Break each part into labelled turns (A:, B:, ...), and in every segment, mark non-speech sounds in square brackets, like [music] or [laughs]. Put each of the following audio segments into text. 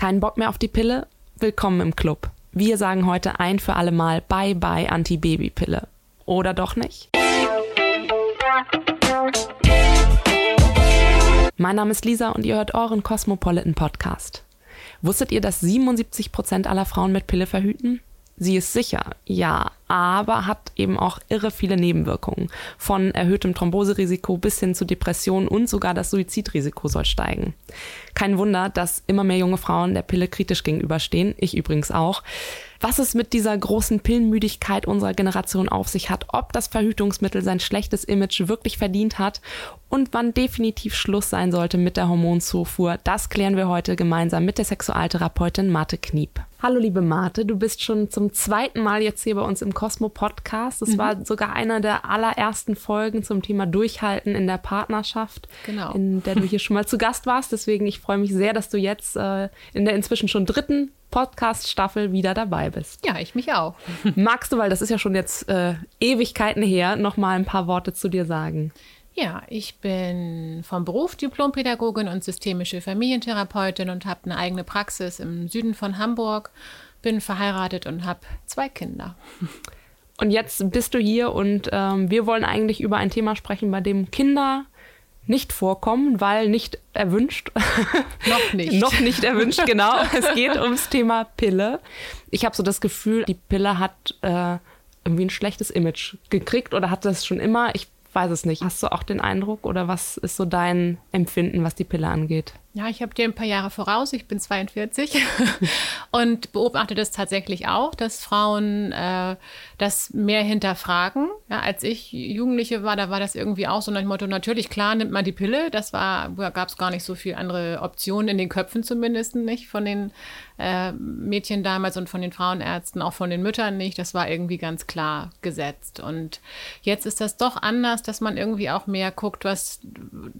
A: Keinen Bock mehr auf die Pille? Willkommen im Club. Wir sagen heute ein für alle Mal Bye Bye Anti-Baby-Pille. Oder doch nicht? Mein Name ist Lisa und ihr hört euren Cosmopolitan Podcast. Wusstet ihr, dass 77 Prozent aller Frauen mit Pille verhüten? Sie ist sicher, ja, aber hat eben auch irre viele Nebenwirkungen. Von erhöhtem Thromboserisiko bis hin zu Depressionen und sogar das Suizidrisiko soll steigen. Kein Wunder, dass immer mehr junge Frauen der Pille kritisch gegenüberstehen, ich übrigens auch was es mit dieser großen Pillenmüdigkeit unserer Generation auf sich hat, ob das Verhütungsmittel sein schlechtes Image wirklich verdient hat und wann definitiv Schluss sein sollte mit der Hormonzufuhr, das klären wir heute gemeinsam mit der Sexualtherapeutin Marte Kniep. Hallo liebe Marte, du bist schon zum zweiten Mal jetzt hier bei uns im Cosmo Podcast. Es mhm. war sogar einer der allerersten Folgen zum Thema Durchhalten in der Partnerschaft,
B: genau.
A: in der du hier schon mal zu Gast warst. Deswegen ich freue mich sehr, dass du jetzt äh, in der inzwischen schon dritten Podcast-Staffel wieder dabei bist.
B: Ja, ich mich auch. [laughs]
A: Magst du, weil das ist ja schon jetzt äh, Ewigkeiten her, noch mal ein paar Worte zu dir sagen?
B: Ja, ich bin vom Beruf Diplompädagogin und systemische Familientherapeutin und habe eine eigene Praxis im Süden von Hamburg, bin verheiratet und habe zwei Kinder.
A: Und jetzt bist du hier und ähm, wir wollen eigentlich über ein Thema sprechen, bei dem Kinder nicht vorkommen, weil nicht erwünscht.
B: Noch nicht. [laughs]
A: Noch nicht erwünscht, genau. es geht ums Thema Pille. Ich habe so das Gefühl, die Pille hat äh, irgendwie ein schlechtes Image gekriegt oder hat das schon immer. Ich weiß es nicht. Hast du auch den Eindruck oder was ist so dein Empfinden, was die Pille angeht?
B: Ja, ich habe dir ein paar Jahre voraus. Ich bin 42 [laughs] und beobachte das tatsächlich auch, dass Frauen äh, das mehr hinterfragen. Ja, als ich Jugendliche war, da war das irgendwie auch so ein Motto, natürlich, klar, nimmt man die Pille. Das war, da gab es gar nicht so viele andere Optionen in den Köpfen zumindest nicht von den äh, Mädchen damals und von den Frauenärzten, auch von den Müttern nicht. Das war irgendwie ganz klar gesetzt. Und jetzt ist das doch anders, dass man irgendwie auch mehr guckt, was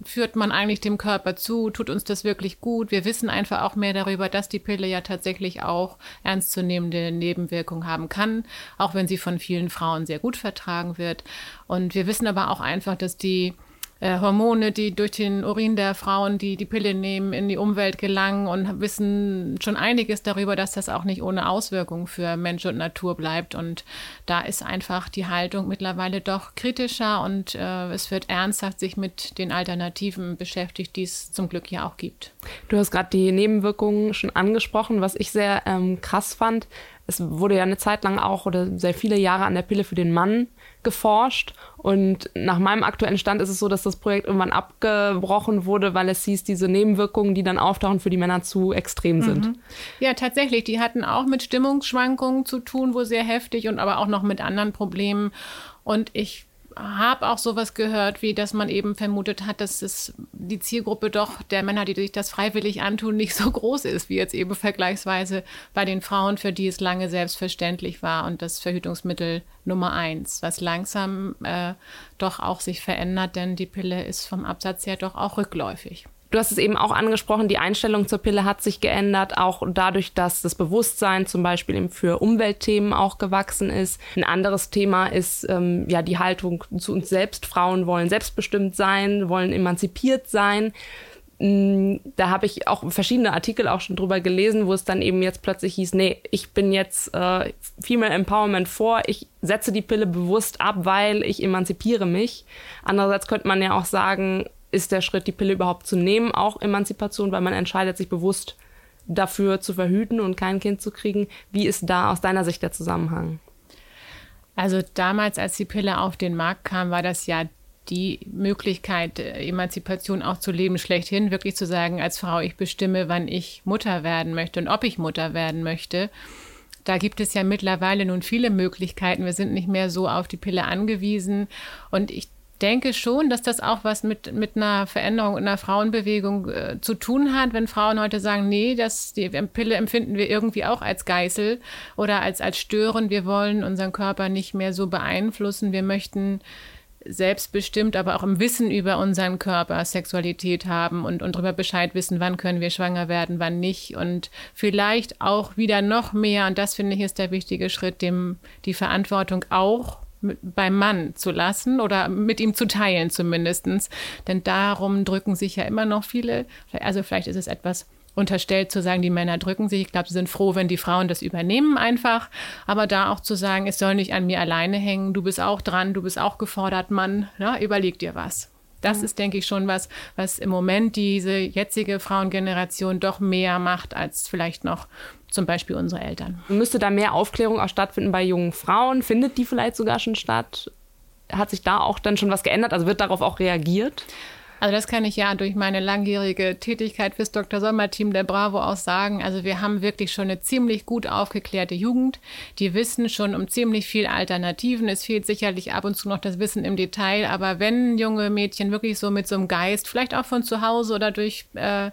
B: führt man eigentlich dem Körper zu, tut uns das wirklich gut. Wir wissen einfach auch mehr darüber, dass die Pille ja tatsächlich auch ernstzunehmende Nebenwirkungen haben kann, auch wenn sie von vielen Frauen sehr gut vertragen wird. Und wir wissen aber auch einfach, dass die äh, Hormone, die durch den Urin der Frauen, die die Pille nehmen, in die Umwelt gelangen und wissen schon einiges darüber, dass das auch nicht ohne Auswirkungen für Mensch und Natur bleibt. Und da ist einfach die Haltung mittlerweile doch kritischer und äh, es wird ernsthaft sich mit den Alternativen beschäftigt, die es zum Glück ja auch gibt.
A: Du hast gerade die Nebenwirkungen schon angesprochen, was ich sehr ähm, krass fand. Es wurde ja eine Zeit lang auch oder sehr viele Jahre an der Pille für den Mann geforscht. Und nach meinem aktuellen Stand ist es so, dass das Projekt irgendwann abgebrochen wurde, weil es hieß, diese Nebenwirkungen, die dann auftauchen, für die Männer zu extrem sind. Mhm.
B: Ja, tatsächlich. Die hatten auch mit Stimmungsschwankungen zu tun, wo sehr heftig und aber auch noch mit anderen Problemen. Und ich habe auch sowas gehört, wie dass man eben vermutet hat, dass es die Zielgruppe doch der Männer, die sich das freiwillig antun, nicht so groß ist, wie jetzt eben vergleichsweise bei den Frauen, für die es lange selbstverständlich war und das Verhütungsmittel Nummer eins, was langsam äh, doch auch sich verändert, denn die Pille ist vom Absatz her doch auch rückläufig.
A: Du hast es eben auch angesprochen, die Einstellung zur Pille hat sich geändert, auch dadurch, dass das Bewusstsein zum Beispiel eben für Umweltthemen auch gewachsen ist. Ein anderes Thema ist ähm, ja die Haltung zu uns selbst. Frauen wollen selbstbestimmt sein, wollen emanzipiert sein. Mm, da habe ich auch verschiedene Artikel auch schon drüber gelesen, wo es dann eben jetzt plötzlich hieß, nee, ich bin jetzt äh, Female Empowerment vor, ich setze die Pille bewusst ab, weil ich emanzipiere mich. Andererseits könnte man ja auch sagen, ist der Schritt, die Pille überhaupt zu nehmen, auch Emanzipation, weil man entscheidet sich bewusst dafür zu verhüten und kein Kind zu kriegen. Wie ist da aus deiner Sicht der Zusammenhang?
B: Also damals, als die Pille auf den Markt kam, war das ja die Möglichkeit, äh, Emanzipation auch zu leben, schlechthin, wirklich zu sagen, als Frau, ich bestimme, wann ich Mutter werden möchte und ob ich Mutter werden möchte. Da gibt es ja mittlerweile nun viele Möglichkeiten. Wir sind nicht mehr so auf die Pille angewiesen. Und ich denke schon, dass das auch was mit, mit einer Veränderung in der Frauenbewegung äh, zu tun hat, wenn Frauen heute sagen, nee, das, die Pille empfinden wir irgendwie auch als Geißel oder als, als Stören. Wir wollen unseren Körper nicht mehr so beeinflussen. Wir möchten selbstbestimmt, aber auch im Wissen über unseren Körper Sexualität haben und, und darüber Bescheid wissen, wann können wir schwanger werden, wann nicht und vielleicht auch wieder noch mehr, und das finde ich ist der wichtige Schritt, dem die Verantwortung auch beim Mann zu lassen oder mit ihm zu teilen zumindestens. Denn darum drücken sich ja immer noch viele, also vielleicht ist es etwas unterstellt zu sagen, die Männer drücken sich. Ich glaube, sie sind froh, wenn die Frauen das übernehmen einfach. Aber da auch zu sagen, es soll nicht an mir alleine hängen, du bist auch dran, du bist auch gefordert, Mann, ne, überleg dir was. Das mhm. ist, denke ich, schon was, was im Moment diese jetzige Frauengeneration doch mehr macht als vielleicht noch zum Beispiel unsere Eltern.
A: Müsste da mehr Aufklärung auch stattfinden bei jungen Frauen? Findet die vielleicht sogar schon statt? Hat sich da auch dann schon was geändert? Also wird darauf auch reagiert?
B: Also das kann ich ja durch meine langjährige Tätigkeit fürs Dr. Sommer-Team der Bravo aus sagen. Also wir haben wirklich schon eine ziemlich gut aufgeklärte Jugend. Die wissen schon um ziemlich viel Alternativen. Es fehlt sicherlich ab und zu noch das Wissen im Detail. Aber wenn junge Mädchen wirklich so mit so einem Geist, vielleicht auch von zu Hause oder durch äh,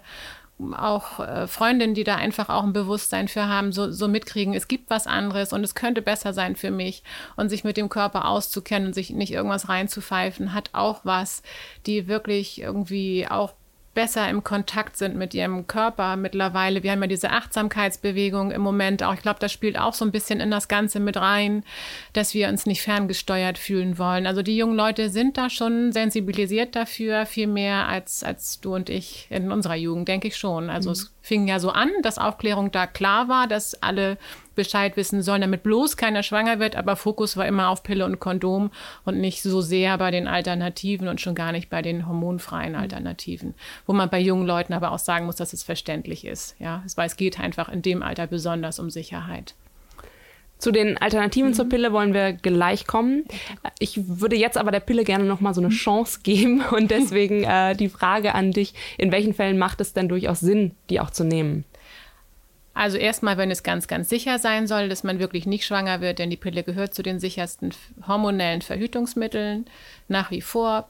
B: auch äh, Freundinnen, die da einfach auch ein Bewusstsein für haben, so, so mitkriegen, es gibt was anderes und es könnte besser sein für mich. Und sich mit dem Körper auszukennen und sich nicht irgendwas reinzupfeifen, hat auch was, die wirklich irgendwie auch besser im Kontakt sind mit ihrem Körper mittlerweile. Wir haben ja diese Achtsamkeitsbewegung im Moment auch. Ich glaube, das spielt auch so ein bisschen in das Ganze mit rein, dass wir uns nicht ferngesteuert fühlen wollen. Also die jungen Leute sind da schon sensibilisiert dafür, viel mehr als, als du und ich in unserer Jugend, denke ich schon. Also mhm. es fing ja so an, dass Aufklärung da klar war, dass alle Bescheid wissen sollen, damit bloß keiner schwanger wird. Aber Fokus war immer auf Pille und Kondom und nicht so sehr bei den Alternativen und schon gar nicht bei den hormonfreien. Alternativen. Wo man bei jungen Leuten aber auch sagen muss, dass es verständlich ist. Ja, weil es geht einfach in dem Alter besonders um Sicherheit.
A: Zu den Alternativen mhm. zur Pille wollen wir gleich kommen. Ich würde jetzt aber der Pille gerne noch mal so eine mhm. Chance [laughs] geben und deswegen äh, die Frage an dich: In welchen Fällen macht es denn durchaus Sinn, die auch zu nehmen?
B: Also erstmal, wenn es ganz, ganz sicher sein soll, dass man wirklich nicht schwanger wird, denn die Pille gehört zu den sichersten hormonellen Verhütungsmitteln nach wie vor.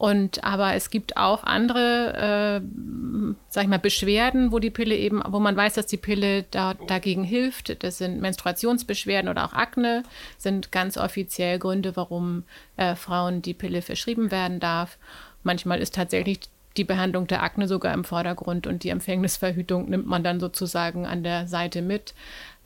B: Und aber es gibt auch andere, äh, sag ich mal, Beschwerden, wo die Pille eben, wo man weiß, dass die Pille da, dagegen hilft. Das sind Menstruationsbeschwerden oder auch Akne, sind ganz offiziell Gründe, warum äh, Frauen die Pille verschrieben werden darf. Manchmal ist tatsächlich die Behandlung der Akne sogar im Vordergrund und die Empfängnisverhütung nimmt man dann sozusagen an der Seite mit.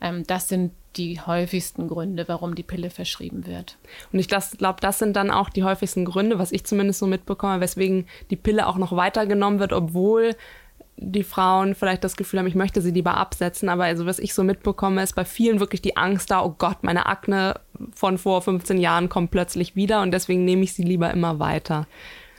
B: Ähm, das sind die häufigsten Gründe, warum die Pille verschrieben wird.
A: Und ich glaube, das sind dann auch die häufigsten Gründe, was ich zumindest so mitbekomme, weswegen die Pille auch noch weitergenommen wird, obwohl die Frauen vielleicht das Gefühl haben, ich möchte sie lieber absetzen. Aber also was ich so mitbekomme, ist bei vielen wirklich die Angst da, oh Gott, meine Akne von vor 15 Jahren kommt plötzlich wieder und deswegen nehme ich sie lieber immer weiter.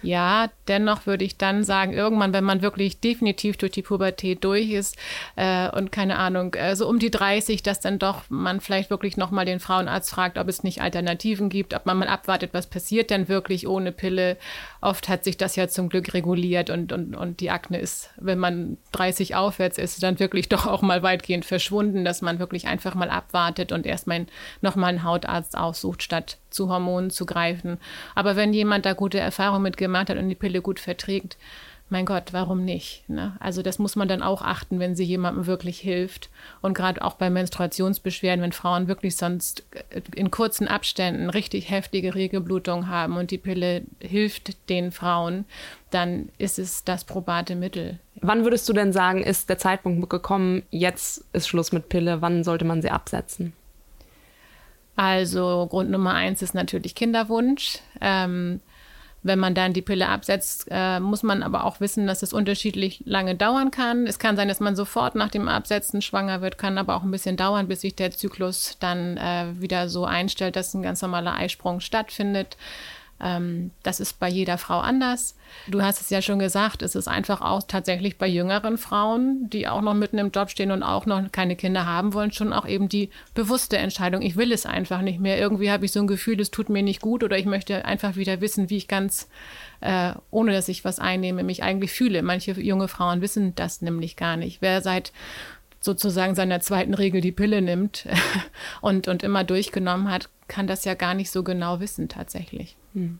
B: Ja, dennoch würde ich dann sagen, irgendwann, wenn man wirklich definitiv durch die Pubertät durch ist äh, und keine Ahnung, äh, so um die 30, dass dann doch man vielleicht wirklich nochmal den Frauenarzt fragt, ob es nicht Alternativen gibt, ob man mal abwartet, was passiert denn wirklich ohne Pille. Oft hat sich das ja zum Glück reguliert und, und, und die Akne ist, wenn man 30 aufwärts ist, dann wirklich [laughs] doch auch mal weitgehend verschwunden, dass man wirklich einfach mal abwartet und erstmal nochmal einen Hautarzt aussucht, statt zu Hormonen zu greifen. Aber wenn jemand da gute Erfahrungen mitgemacht hat und die Pille gut verträgt, mein Gott, warum nicht? Ne? Also das muss man dann auch achten, wenn sie jemandem wirklich hilft. Und gerade auch bei Menstruationsbeschwerden, wenn Frauen wirklich sonst in kurzen Abständen richtig heftige Regelblutung haben und die Pille hilft den Frauen, dann ist es das probate Mittel.
A: Wann würdest du denn sagen, ist der Zeitpunkt gekommen, jetzt ist Schluss mit Pille, wann sollte man sie absetzen?
B: Also Grund Nummer eins ist natürlich Kinderwunsch. Ähm, wenn man dann die Pille absetzt, äh, muss man aber auch wissen, dass es unterschiedlich lange dauern kann. Es kann sein, dass man sofort nach dem Absetzen schwanger wird, kann aber auch ein bisschen dauern, bis sich der Zyklus dann äh, wieder so einstellt, dass ein ganz normaler Eisprung stattfindet. Ähm, das ist bei jeder Frau anders. Du hast es ja schon gesagt, es ist einfach auch tatsächlich bei jüngeren Frauen, die auch noch mitten im Job stehen und auch noch keine Kinder haben wollen, schon auch eben die bewusste Entscheidung, ich will es einfach nicht mehr. Irgendwie habe ich so ein Gefühl, es tut mir nicht gut oder ich möchte einfach wieder wissen, wie ich ganz, äh, ohne dass ich was einnehme, mich eigentlich fühle. Manche junge Frauen wissen das nämlich gar nicht. Wer seit sozusagen seiner zweiten Regel die Pille nimmt [laughs] und, und immer durchgenommen hat, kann das ja gar nicht so genau wissen tatsächlich. Hm.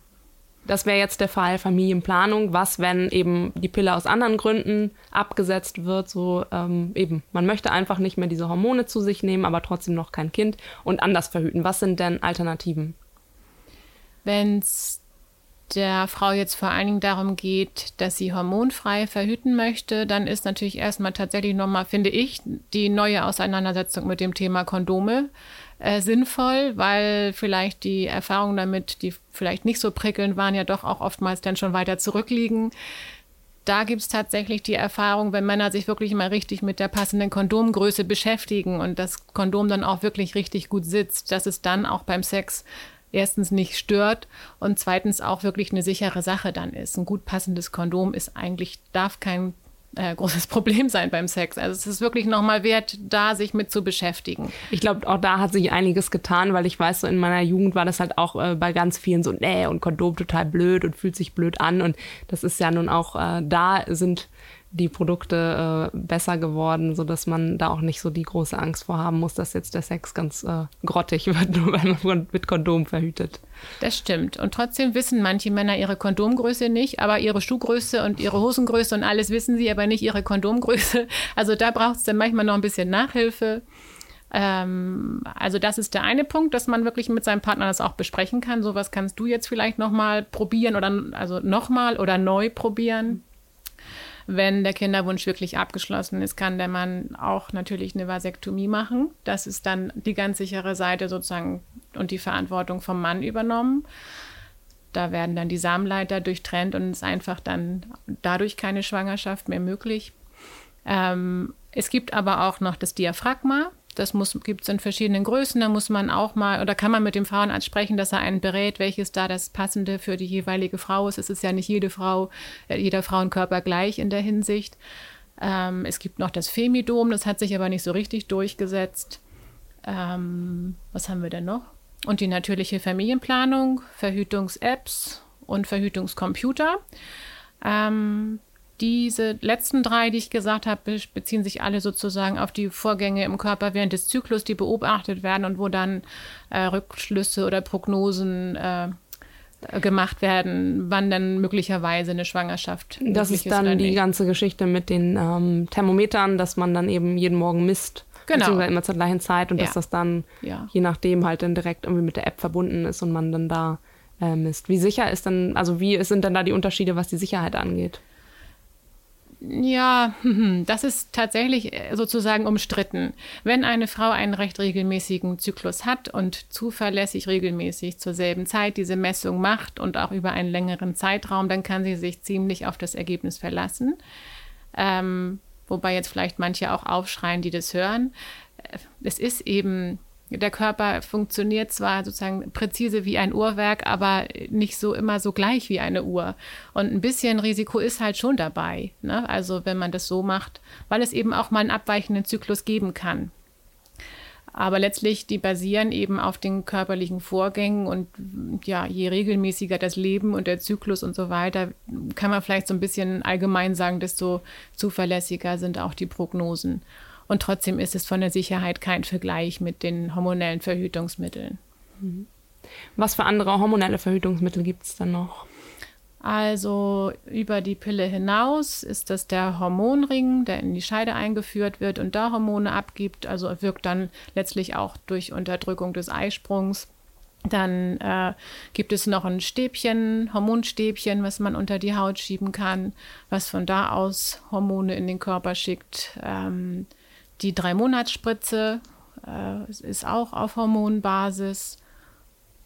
A: Das wäre jetzt der Fall Familienplanung. Was, wenn eben die Pille aus anderen Gründen abgesetzt wird? So ähm, eben, man möchte einfach nicht mehr diese Hormone zu sich nehmen, aber trotzdem noch kein Kind und anders verhüten. Was sind denn Alternativen?
B: Wenn es der Frau jetzt vor allen Dingen darum geht, dass sie hormonfrei verhüten möchte, dann ist natürlich erstmal tatsächlich nochmal, finde ich, die neue Auseinandersetzung mit dem Thema Kondome äh, sinnvoll, weil vielleicht die Erfahrungen damit, die vielleicht nicht so prickelnd waren, ja doch auch oftmals dann schon weiter zurückliegen. da gibt es tatsächlich die Erfahrung, wenn Männer sich wirklich mal richtig mit der passenden Kondomgröße beschäftigen und das Kondom dann auch wirklich richtig gut sitzt, dass es dann auch beim Sex erstens nicht stört und zweitens auch wirklich eine sichere Sache dann ist. Ein gut passendes Kondom ist eigentlich, darf kein äh, großes [laughs] Problem sein beim Sex. Also es ist wirklich nochmal wert, da sich mit zu beschäftigen.
A: Ich glaube, auch da hat sich einiges getan, weil ich weiß, so in meiner Jugend war das halt auch äh, bei ganz vielen so, nee, und Kondom total blöd und fühlt sich blöd an. Und das ist ja nun auch, äh, da sind die Produkte äh, besser geworden, sodass man da auch nicht so die große Angst vor haben muss, dass jetzt der Sex ganz äh, grottig [laughs] wird, nur weil man mit Kondom verhütet.
B: Das stimmt. Und trotzdem wissen manche Männer ihre Kondomgröße nicht, aber ihre Schuhgröße und ihre Hosengröße und alles wissen sie, aber nicht ihre Kondomgröße. [laughs] Also da braucht es dann manchmal noch ein bisschen Nachhilfe. Ähm, also das ist der eine Punkt, dass man wirklich mit seinem Partner das auch besprechen kann. Sowas kannst du jetzt vielleicht nochmal probieren oder also nochmal oder neu probieren. Wenn der Kinderwunsch wirklich abgeschlossen ist, kann der Mann auch natürlich eine Vasektomie machen. Das ist dann die ganz sichere Seite sozusagen und die Verantwortung vom Mann übernommen. Da werden dann die Samenleiter durchtrennt und es ist einfach dann dadurch keine Schwangerschaft mehr möglich. Ähm, es gibt aber auch noch das Diaphragma. Das gibt es in verschiedenen Größen. Da muss man auch mal oder kann man mit dem Frauenarzt sprechen, dass er einen berät, welches da das passende für die jeweilige Frau ist. Es ist ja nicht jede Frau, äh, jeder Frauenkörper gleich in der Hinsicht. Ähm, es gibt noch das Femidom, das hat sich aber nicht so richtig durchgesetzt. Ähm, was haben wir denn noch? Und die natürliche Familienplanung, Verhütungs-Apps und Verhütungscomputer. Ähm, diese letzten drei, die ich gesagt habe, beziehen sich alle sozusagen auf die Vorgänge im Körper während des Zyklus, die beobachtet werden und wo dann äh, Rückschlüsse oder Prognosen äh, gemacht werden, wann dann möglicherweise eine Schwangerschaft
A: Das ist dann die ganze Geschichte mit den ähm, Thermometern, dass man dann eben jeden Morgen misst. Genau. Beziehungsweise immer zur gleichen Zeit und ja. dass das dann ja. je nachdem halt dann direkt irgendwie mit der App verbunden ist und man dann da äh, misst. Wie sicher ist dann, also wie sind denn da die Unterschiede, was die Sicherheit angeht?
B: Ja, [laughs] das ist tatsächlich äh, sozusagen umstritten. Wenn eine Frau einen recht regelmäßigen Zyklus hat und zuverlässig regelmäßig zur selben Zeit diese Messung macht und auch über einen längeren Zeitraum, dann kann sie sich ziemlich auf das Ergebnis verlassen. Ähm, wobei jetzt vielleicht manche auch aufschreien, die das hören. Äh, es ist eben der Körper funktioniert zwar sozusagen präzise wie ein Uhrwerk, aber nicht so immer so gleich wie eine Uhr. Und ein bisschen Risiko ist halt schon dabei. Ne? Also wenn man das so macht, weil es eben auch mal einen abweichenden Zyklus geben kann. Aber letztlich, die basieren eben auf den körperlichen Vorgängen und ja, je regelmäßiger das Leben und der Zyklus und so weiter, kann man vielleicht so ein bisschen allgemein sagen, desto zuverlässiger sind auch die Prognosen. Und trotzdem ist es von der Sicherheit kein Vergleich mit den hormonellen Verhütungsmitteln.
A: Mhm. Was für andere hormonelle Verhütungsmittel gibt es dann noch?
B: Also über die Pille hinaus ist das der Hormonring, der in die Scheide eingeführt wird und da Hormone abgibt. Also wirkt dann letztlich auch durch Unterdrückung des Eisprungs. Dann äh, gibt es noch ein Stäbchen, Hormonstäbchen, was man unter die Haut schieben kann, was von da aus Hormone in den Körper schickt. Ähm, die Drei-Monats-Spritze äh, ist auch auf Hormonbasis.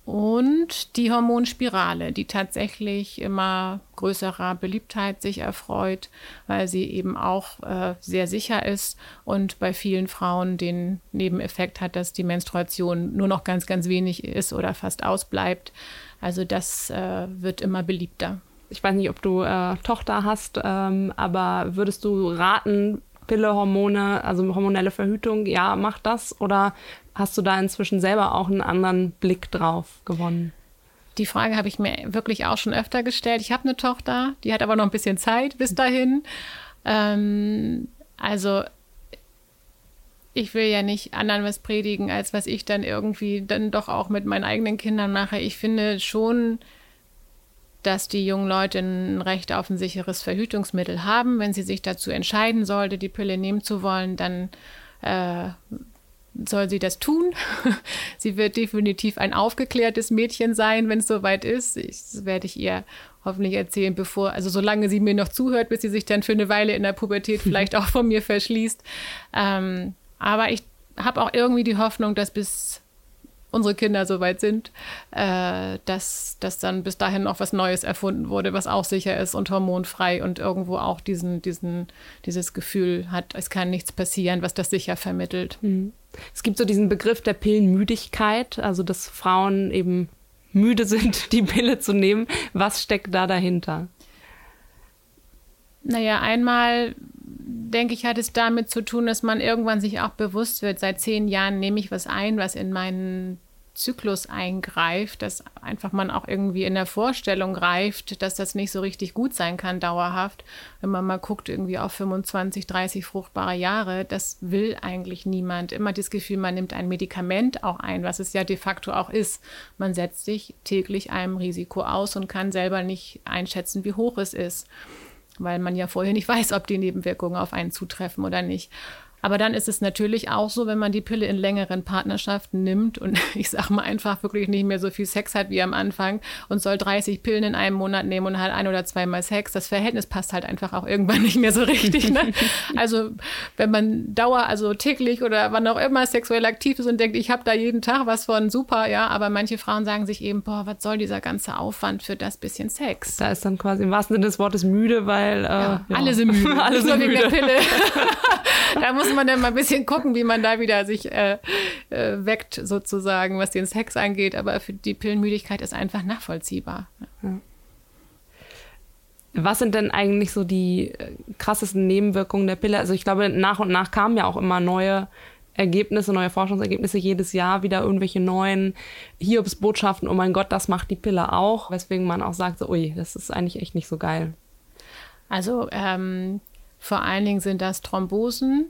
B: Und die Hormonspirale, die tatsächlich immer größerer Beliebtheit sich erfreut, weil sie eben auch äh, sehr sicher ist und bei vielen Frauen den Nebeneffekt hat, dass die Menstruation nur noch ganz, ganz wenig ist oder fast ausbleibt. Also das äh, wird immer beliebter.
A: Ich weiß nicht, ob du äh, Tochter hast, ähm, aber würdest du raten, Pille, Hormone, also hormonelle Verhütung, ja, mach das? Oder hast du da inzwischen selber auch einen anderen Blick drauf gewonnen?
B: Die Frage habe ich mir wirklich auch schon öfter gestellt. Ich habe eine Tochter, die hat aber noch ein bisschen Zeit bis dahin. Ähm, also ich will ja nicht anderen was predigen, als was ich dann irgendwie dann doch auch mit meinen eigenen Kindern mache. Ich finde schon, dass die jungen Leute ein Recht auf ein sicheres Verhütungsmittel haben. Wenn sie sich dazu entscheiden sollte, die Pille nehmen zu wollen, dann äh, soll sie das tun. [laughs] sie wird definitiv ein aufgeklärtes Mädchen sein, wenn es soweit ist. Ich, das werde ich ihr hoffentlich erzählen, bevor, also solange sie mir noch zuhört, bis sie sich dann für eine Weile in der Pubertät [laughs] vielleicht auch von mir verschließt. Ähm, aber ich habe auch irgendwie die Hoffnung, dass bis unsere Kinder so weit sind, äh, dass, dass dann bis dahin noch was Neues erfunden wurde, was auch sicher ist und hormonfrei und irgendwo auch diesen, diesen, dieses Gefühl hat, es kann nichts passieren, was das sicher vermittelt.
A: Mhm. Es gibt so diesen Begriff der Pillenmüdigkeit, also dass Frauen eben müde [laughs] sind, die Pille zu nehmen. Was steckt da dahinter?
B: Naja, einmal denke ich, hat es damit zu tun, dass man irgendwann sich auch bewusst wird, seit zehn Jahren nehme ich was ein, was in meinen Zyklus eingreift, dass einfach man auch irgendwie in der Vorstellung greift, dass das nicht so richtig gut sein kann dauerhaft. Wenn man mal guckt, irgendwie auf 25, 30 fruchtbare Jahre, das will eigentlich niemand. Immer das Gefühl, man nimmt ein Medikament auch ein, was es ja de facto auch ist. Man setzt sich täglich einem Risiko aus und kann selber nicht einschätzen, wie hoch es ist weil man ja vorher nicht [laughs] weiß, ob die Nebenwirkungen auf einen zutreffen oder nicht. Aber dann ist es natürlich auch so, wenn man die Pille in längeren Partnerschaften nimmt und [laughs] ich sage mal einfach wirklich nicht mehr so viel Sex hat wie am Anfang und soll 30 Pillen in einem Monat nehmen und hat ein oder zweimal Sex, das Verhältnis passt halt einfach auch irgendwann [laughs] nicht mehr so richtig. Ne? Also wenn man Dauer, also täglich oder wann auch immer sexuell aktiv ist und denkt, ich habe da jeden Tag was von, super, ja, aber manche Frauen sagen sich eben, boah, was soll dieser ganze Aufwand für das bisschen Sex?
A: Da ist dann quasi im wahrsten Sinne des Wortes müde, weil äh, ja,
B: ja. alle sind [laughs] müde. alle sind müde. Wegen der Pille. da muss man dann mal ein bisschen gucken, wie man da wieder sich äh, äh, weckt, sozusagen, was den Sex angeht. Aber für die Pillenmüdigkeit ist einfach nachvollziehbar. Ja.
A: Was sind denn eigentlich so die äh, krassesten Nebenwirkungen der Pille? Also ich glaube, nach und nach kamen ja auch immer neue Ergebnisse, neue Forschungsergebnisse jedes Jahr wieder irgendwelche neuen Hiobsbotschaften. Oh mein Gott, das macht die Pille auch. Weswegen man auch sagt, so, ui, das ist eigentlich echt nicht so geil.
B: Also ähm, vor allen Dingen sind das Thrombosen,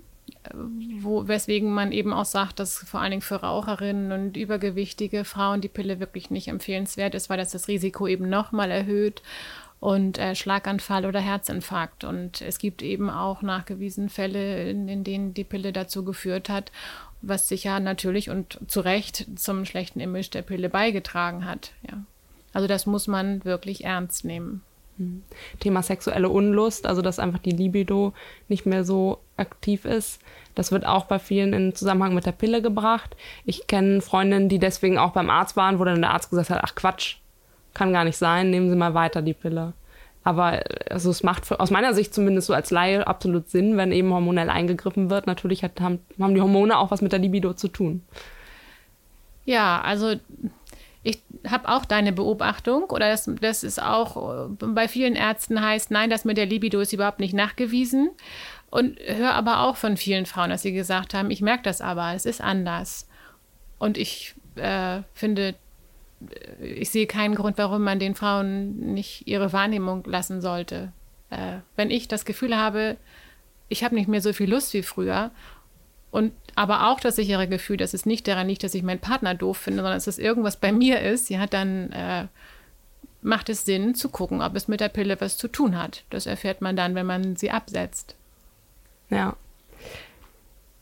B: wo, weswegen man eben auch sagt, dass vor allen Dingen für Raucherinnen und übergewichtige Frauen die Pille wirklich nicht empfehlenswert ist, weil das das Risiko eben nochmal erhöht und äh, Schlaganfall oder Herzinfarkt. Und es gibt eben auch nachgewiesen Fälle, in, in denen die Pille dazu geführt hat, was sicher natürlich und zu Recht zum schlechten Image der Pille beigetragen hat. Ja. Also das muss man wirklich ernst nehmen.
A: Thema sexuelle Unlust, also dass einfach die Libido nicht mehr so aktiv ist. Das wird auch bei vielen in Zusammenhang mit der Pille gebracht. Ich kenne Freundinnen, die deswegen auch beim Arzt waren, wo dann der Arzt gesagt hat, ach Quatsch, kann gar nicht sein, nehmen Sie mal weiter die Pille. Aber also es macht aus meiner Sicht zumindest so als Laie absolut Sinn, wenn eben hormonell eingegriffen wird. Natürlich hat, haben, haben die Hormone auch was mit der Libido zu tun.
B: Ja, also ich habe auch deine Beobachtung oder das, das ist auch äh, bei vielen Ärzten heißt, nein, das mit der Libido ist überhaupt nicht nachgewiesen. Und höre aber auch von vielen Frauen, dass sie gesagt haben, ich merke das aber, es ist anders. Und ich äh, finde, äh, ich sehe keinen Grund, warum man den Frauen nicht ihre Wahrnehmung lassen sollte. Äh, wenn ich das Gefühl habe, ich habe nicht mehr so viel Lust wie früher und aber auch das sichere Gefühl, dass es nicht daran liegt, dass ich meinen Partner doof finde, sondern dass es irgendwas bei mir ist, ja, dann äh, macht es Sinn zu gucken, ob es mit der Pille was zu tun hat. Das erfährt man dann, wenn man sie absetzt.
A: Ja.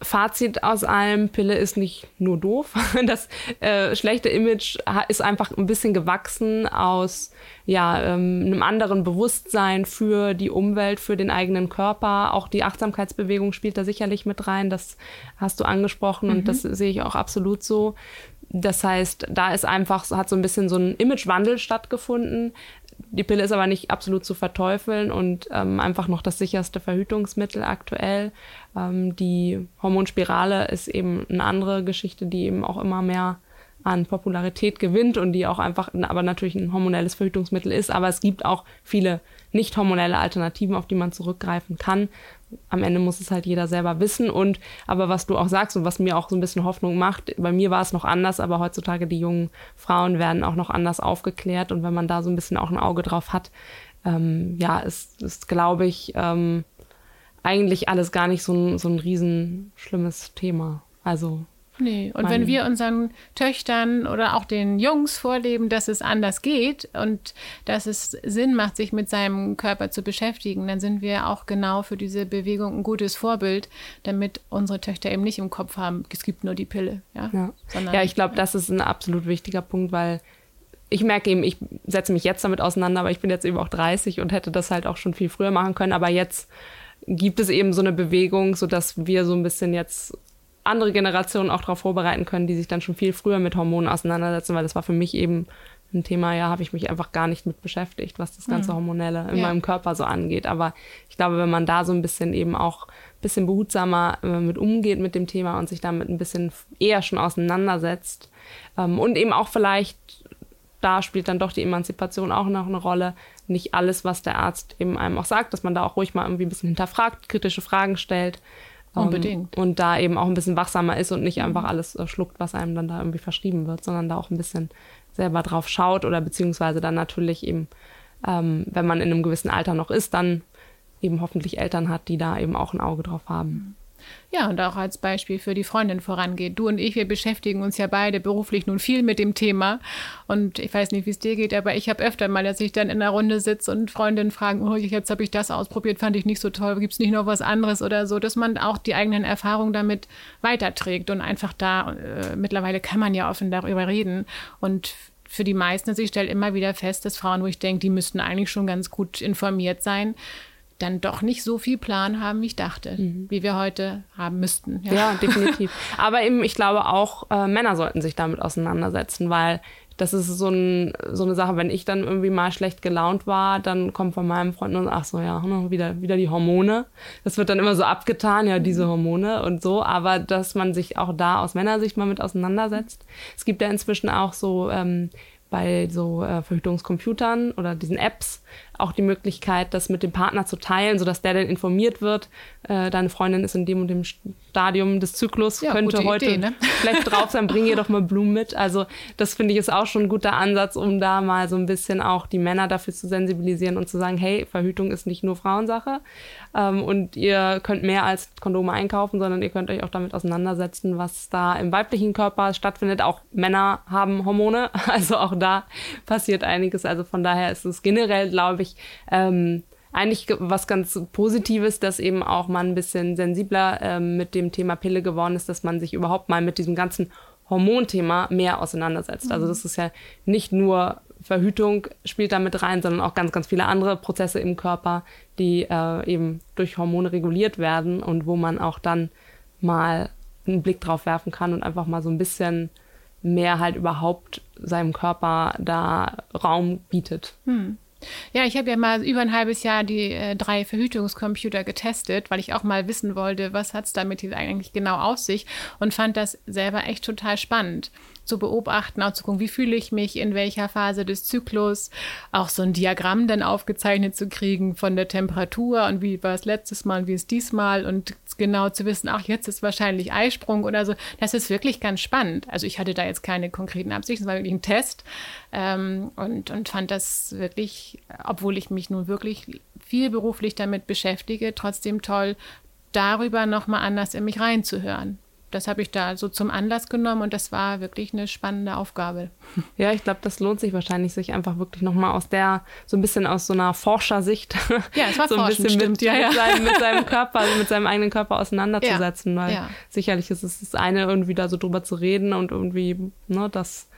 A: Fazit aus allem, Pille ist nicht nur doof. [laughs] Das äh, schlechte Image ist einfach ein bisschen gewachsen aus ja, ähm, einem anderen Bewusstsein für die Umwelt, für den eigenen Körper. Auch die Achtsamkeitsbewegung spielt da sicherlich mit rein. Das hast du angesprochen mhm. und das sehe ich auch absolut so. Das heißt, da ist einfach, hat so ein bisschen so ein Imagewandel stattgefunden. Die Pille ist aber nicht absolut zu verteufeln und ähm, einfach noch das sicherste Verhütungsmittel aktuell. Ähm, die Hormonspirale ist eben eine andere Geschichte, die eben auch immer mehr an Popularität gewinnt und die auch einfach, aber natürlich ein hormonelles Verhütungsmittel ist. Aber es gibt auch viele nicht hormonelle Alternativen, auf die man zurückgreifen kann. Am Ende muss es halt jeder selber wissen. Und aber was du auch sagst und was mir auch so ein bisschen Hoffnung macht, bei mir war es noch anders, aber heutzutage die jungen Frauen werden auch noch anders aufgeklärt. Und wenn man da so ein bisschen auch ein Auge drauf hat, ähm, ja, ist, ist glaube ich, ähm, eigentlich alles gar nicht so ein, so ein riesen schlimmes Thema. Also
B: Nee, und wenn wir unseren Töchtern oder auch den Jungs vorleben, dass es anders geht und dass es Sinn macht, sich mit seinem Körper zu beschäftigen, dann sind wir auch genau für diese Bewegung ein gutes Vorbild, damit unsere Töchter eben nicht im Kopf haben, es gibt nur die Pille. Ja,
A: ja. Sondern, ja ich glaube, das ist ein absolut wichtiger Punkt, weil ich merke eben, ich setze mich jetzt damit auseinander, aber ich bin jetzt eben auch 30 und hätte das halt auch schon viel früher machen können. Aber jetzt gibt es eben so eine Bewegung, sodass wir so ein bisschen jetzt andere Generationen auch darauf vorbereiten können, die sich dann schon viel früher mit Hormonen auseinandersetzen, weil das war für mich eben ein Thema, ja, habe ich mich einfach gar nicht mit beschäftigt, was das ganze mhm. Hormonelle in ja. meinem Körper so angeht. Aber ich glaube, wenn man da so ein bisschen eben auch ein bisschen behutsamer äh, mit umgeht mit dem Thema und sich damit ein bisschen eher schon auseinandersetzt ähm, und eben auch vielleicht da spielt dann doch die Emanzipation auch noch eine Rolle. Nicht alles, was der Arzt eben einem auch sagt, dass man da auch ruhig mal irgendwie ein bisschen hinterfragt, kritische Fragen stellt.
B: Unbedingt.
A: und da eben auch ein bisschen wachsamer ist und nicht einfach alles äh, schluckt, was einem dann da irgendwie verschrieben wird, sondern da auch ein bisschen selber drauf schaut oder beziehungsweise dann natürlich eben, ähm, wenn man in einem gewissen Alter noch ist, dann eben hoffentlich Eltern hat, die da eben auch ein Auge drauf haben.
B: Ja, und auch als Beispiel für die Freundin vorangeht. Du und ich, wir beschäftigen uns ja beide beruflich nun viel mit dem Thema. Und ich weiß nicht, wie es dir geht, aber ich habe öfter mal, dass ich dann in der Runde sitze und Freundinnen fragen, oh, jetzt habe ich das ausprobiert, fand ich nicht so toll, gibt es nicht noch was anderes oder so, dass man auch die eigenen Erfahrungen damit weiterträgt und einfach da, äh, mittlerweile kann man ja offen darüber reden. Und für die meisten, also ich stelle immer wieder fest, dass Frauen, wo ich denke, die müssten eigentlich schon ganz gut informiert sein, dann doch nicht so viel Plan haben, wie ich dachte, mhm. wie wir heute haben müssten.
A: Ja, ja definitiv. [laughs] Aber eben, ich glaube auch, äh, Männer sollten sich damit auseinandersetzen, weil das ist so, ein, so, eine Sache, wenn ich dann irgendwie mal schlecht gelaunt war, dann kommt von meinem Freund nur, ach so, ja, wieder, wieder die Hormone. Das wird dann immer so abgetan, ja, diese mhm. Hormone und so, aber dass man sich auch da aus Männersicht mal mit auseinandersetzt. Es gibt ja inzwischen auch so ähm, bei so äh, Verhütungscomputern oder diesen Apps auch die Möglichkeit, das mit dem Partner zu teilen, sodass der dann informiert wird. Äh, deine Freundin ist in dem und dem Stadium des Zyklus, ja, könnte heute Idee, ne? [laughs] vielleicht drauf sein, bring ihr doch mal Blumen mit. Also das finde ich ist auch schon ein guter Ansatz, um da mal so ein bisschen auch die Männer dafür zu sensibilisieren und zu sagen, hey, Verhütung ist nicht nur Frauensache ähm, und ihr könnt mehr als Kondome einkaufen, sondern ihr könnt euch auch damit auseinandersetzen, was da im weiblichen Körper stattfindet. Auch Männer haben Hormone, [laughs] also auch da passiert einiges. Also von daher ist es generell, glaube ich, ähm, eigentlich was ganz Positives, dass eben auch man ein bisschen sensibler ähm, mit dem Thema Pille geworden ist, dass man sich überhaupt mal mit diesem ganzen Hormonthema mehr auseinandersetzt. Also mhm. Also das ist ja nicht nur Verhütung spielt da mit rein, sondern auch ganz, ganz viele andere Prozesse im Körper, die äh, eben durch Hormone reguliert werden und wo man auch dann mal einen Blick drauf werfen kann und einfach mal so ein bisschen mehr halt überhaupt seinem Körper da Raum bietet. Hm.
B: Ja, ich habe ja mal über ein halbes Jahr die äh, drei Verhütungscomputer getestet, weil ich auch mal wissen wollte, was hat es damit eigentlich genau auf sich und fand das selber echt total spannend zu beobachten, auch zu gucken, wie fühle ich mich, in welcher Phase des Zyklus, auch so ein Diagramm dann aufgezeichnet zu kriegen von der Temperatur und wie war es letztes Mal wie ist diesmal und genau zu wissen, ach, jetzt ist wahrscheinlich Eisprung oder so. Das ist wirklich ganz spannend. Also ich hatte da jetzt keine konkreten Absichten, es war wirklich ein Test ähm, und, und fand das wirklich, obwohl ich mich nun wirklich viel beruflich damit beschäftige, trotzdem toll, darüber nochmal anders in mich reinzuhören das habe ich da so zum Anlass genommen und das war wirklich eine spannende Aufgabe. [laughs]
A: Ja, ich glaube, das lohnt sich wahrscheinlich, sich einfach wirklich nochmal aus der, so ein bisschen aus so einer Forschersicht, [laughs]
B: ja, es war
A: so ein bisschen stimmt, mit, ja, ja. Mit, seinem, mit, seinem, [laughs] Körper, also mit seinem eigenen Körper auseinanderzusetzen, ja, weil sicherlich ist es das eine, irgendwie da so drüber zu reden und irgendwie, ne, das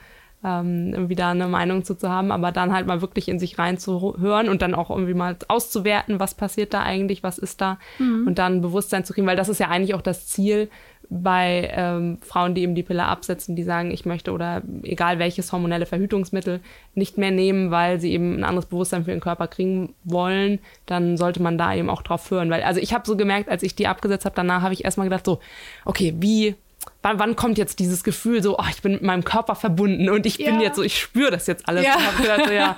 A: ähm, irgendwie da eine Meinung zu, zu haben, aber dann halt mal wirklich in sich reinzuhören und dann auch irgendwie mal auszuwerten, was passiert da eigentlich, was ist da mhm. und dann Bewusstsein zu kriegen, weil das ist ja eigentlich auch das Ziel, bei ähm, Frauen, die eben die Pille absetzen, die sagen, ich möchte oder egal welches hormonelle Verhütungsmittel nicht mehr nehmen, weil sie eben ein anderes Bewusstsein für ihren Körper kriegen wollen, dann sollte man da eben auch drauf hören. Weil, also ich habe so gemerkt, als ich die abgesetzt habe, danach habe ich erstmal gedacht, so, okay, wie wann, wann kommt jetzt dieses Gefühl so, oh, ich bin mit meinem Körper verbunden und ich ja. bin jetzt so, ich spüre das jetzt alles. Ja. Ich habe gedacht, so, ja,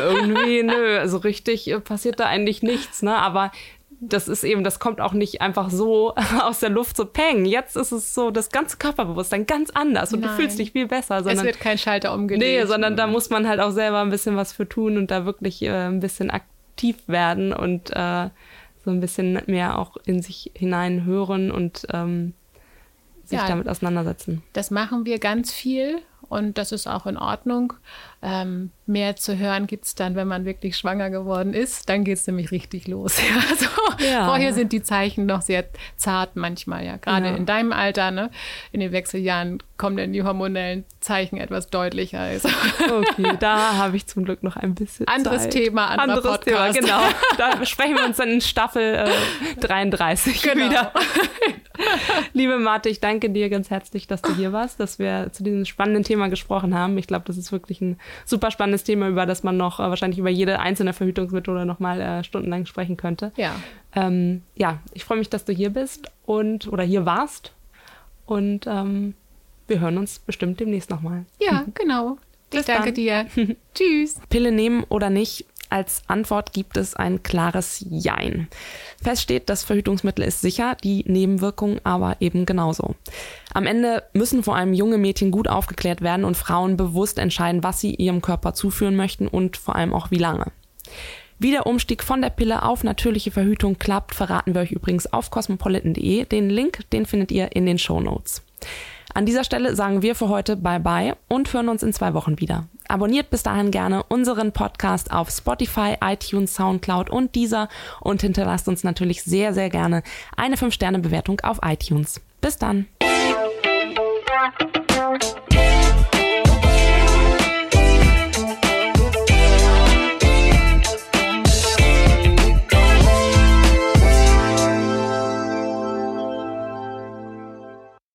A: irgendwie, nö, also richtig passiert da eigentlich nichts, ne? Aber das ist eben, das kommt auch nicht einfach so [laughs] aus der Luft so peng. Jetzt ist es so das ganze Körperbewusstsein ganz anders und Nein. du fühlst dich viel besser.
B: Sondern, es wird kein Schalter umgelegt.
A: Nee, sondern da muss man halt auch selber ein bisschen was für tun und da wirklich äh, ein bisschen aktiv werden und äh, so ein bisschen mehr auch in sich hinein hören und ähm, sich ja, damit auseinandersetzen.
B: Das machen wir ganz viel und das ist auch in Ordnung. Ähm, mehr zu hören gibt es dann, wenn man wirklich schwanger geworden ist. Dann geht es nämlich richtig los. [laughs] Ja, also ja. Vorher sind die Zeichen noch sehr zart manchmal, ja. Gerade ja. in deinem Alter, ne? in den Wechseljahren kommen dann die hormonellen Zeichen etwas deutlicher. Also.
A: Okay, da habe ich zum Glück noch ein bisschen
B: Anderes
A: Zeit.
B: Thema, anderes Podcast.
A: Thema, genau. [laughs] Da sprechen wir uns dann in Staffel äh, 33 genau. wieder. [laughs] Liebe Marte, ich danke dir ganz herzlich, dass du hier warst, dass wir zu diesem spannenden Thema gesprochen haben. Ich glaube, das ist wirklich ein super spannendes Thema, über das man noch äh, wahrscheinlich über jede einzelne Verhütungsmethode noch mal äh, stundenlang sprechen könnte.
B: Ja.
A: Ähm, ja, ich freue mich, dass du hier bist und oder hier warst. Und ähm, wir hören uns bestimmt demnächst nochmal.
B: Ja, [laughs] genau. Ich danke dir. [laughs] Tschüss.
A: Pille nehmen oder nicht? Als Antwort gibt es ein klares Jein. Fest steht, das Verhütungsmittel ist sicher, die Nebenwirkungen aber eben genauso. Am Ende müssen vor allem junge Mädchen gut aufgeklärt werden und Frauen bewusst entscheiden, was sie ihrem Körper zuführen möchten und vor allem auch wie lange. Wie der Umstieg von der Pille auf natürliche Verhütung klappt, verraten wir euch übrigens auf cosmopolitan.de. Den Link, den findet ihr in den Show Notes. An dieser Stelle sagen wir für heute Bye-bye und hören uns in zwei Wochen wieder. Abonniert bis dahin gerne unseren Podcast auf Spotify, iTunes, Soundcloud und dieser und hinterlasst uns natürlich sehr, sehr gerne eine 5-Sterne-Bewertung auf iTunes. Bis dann!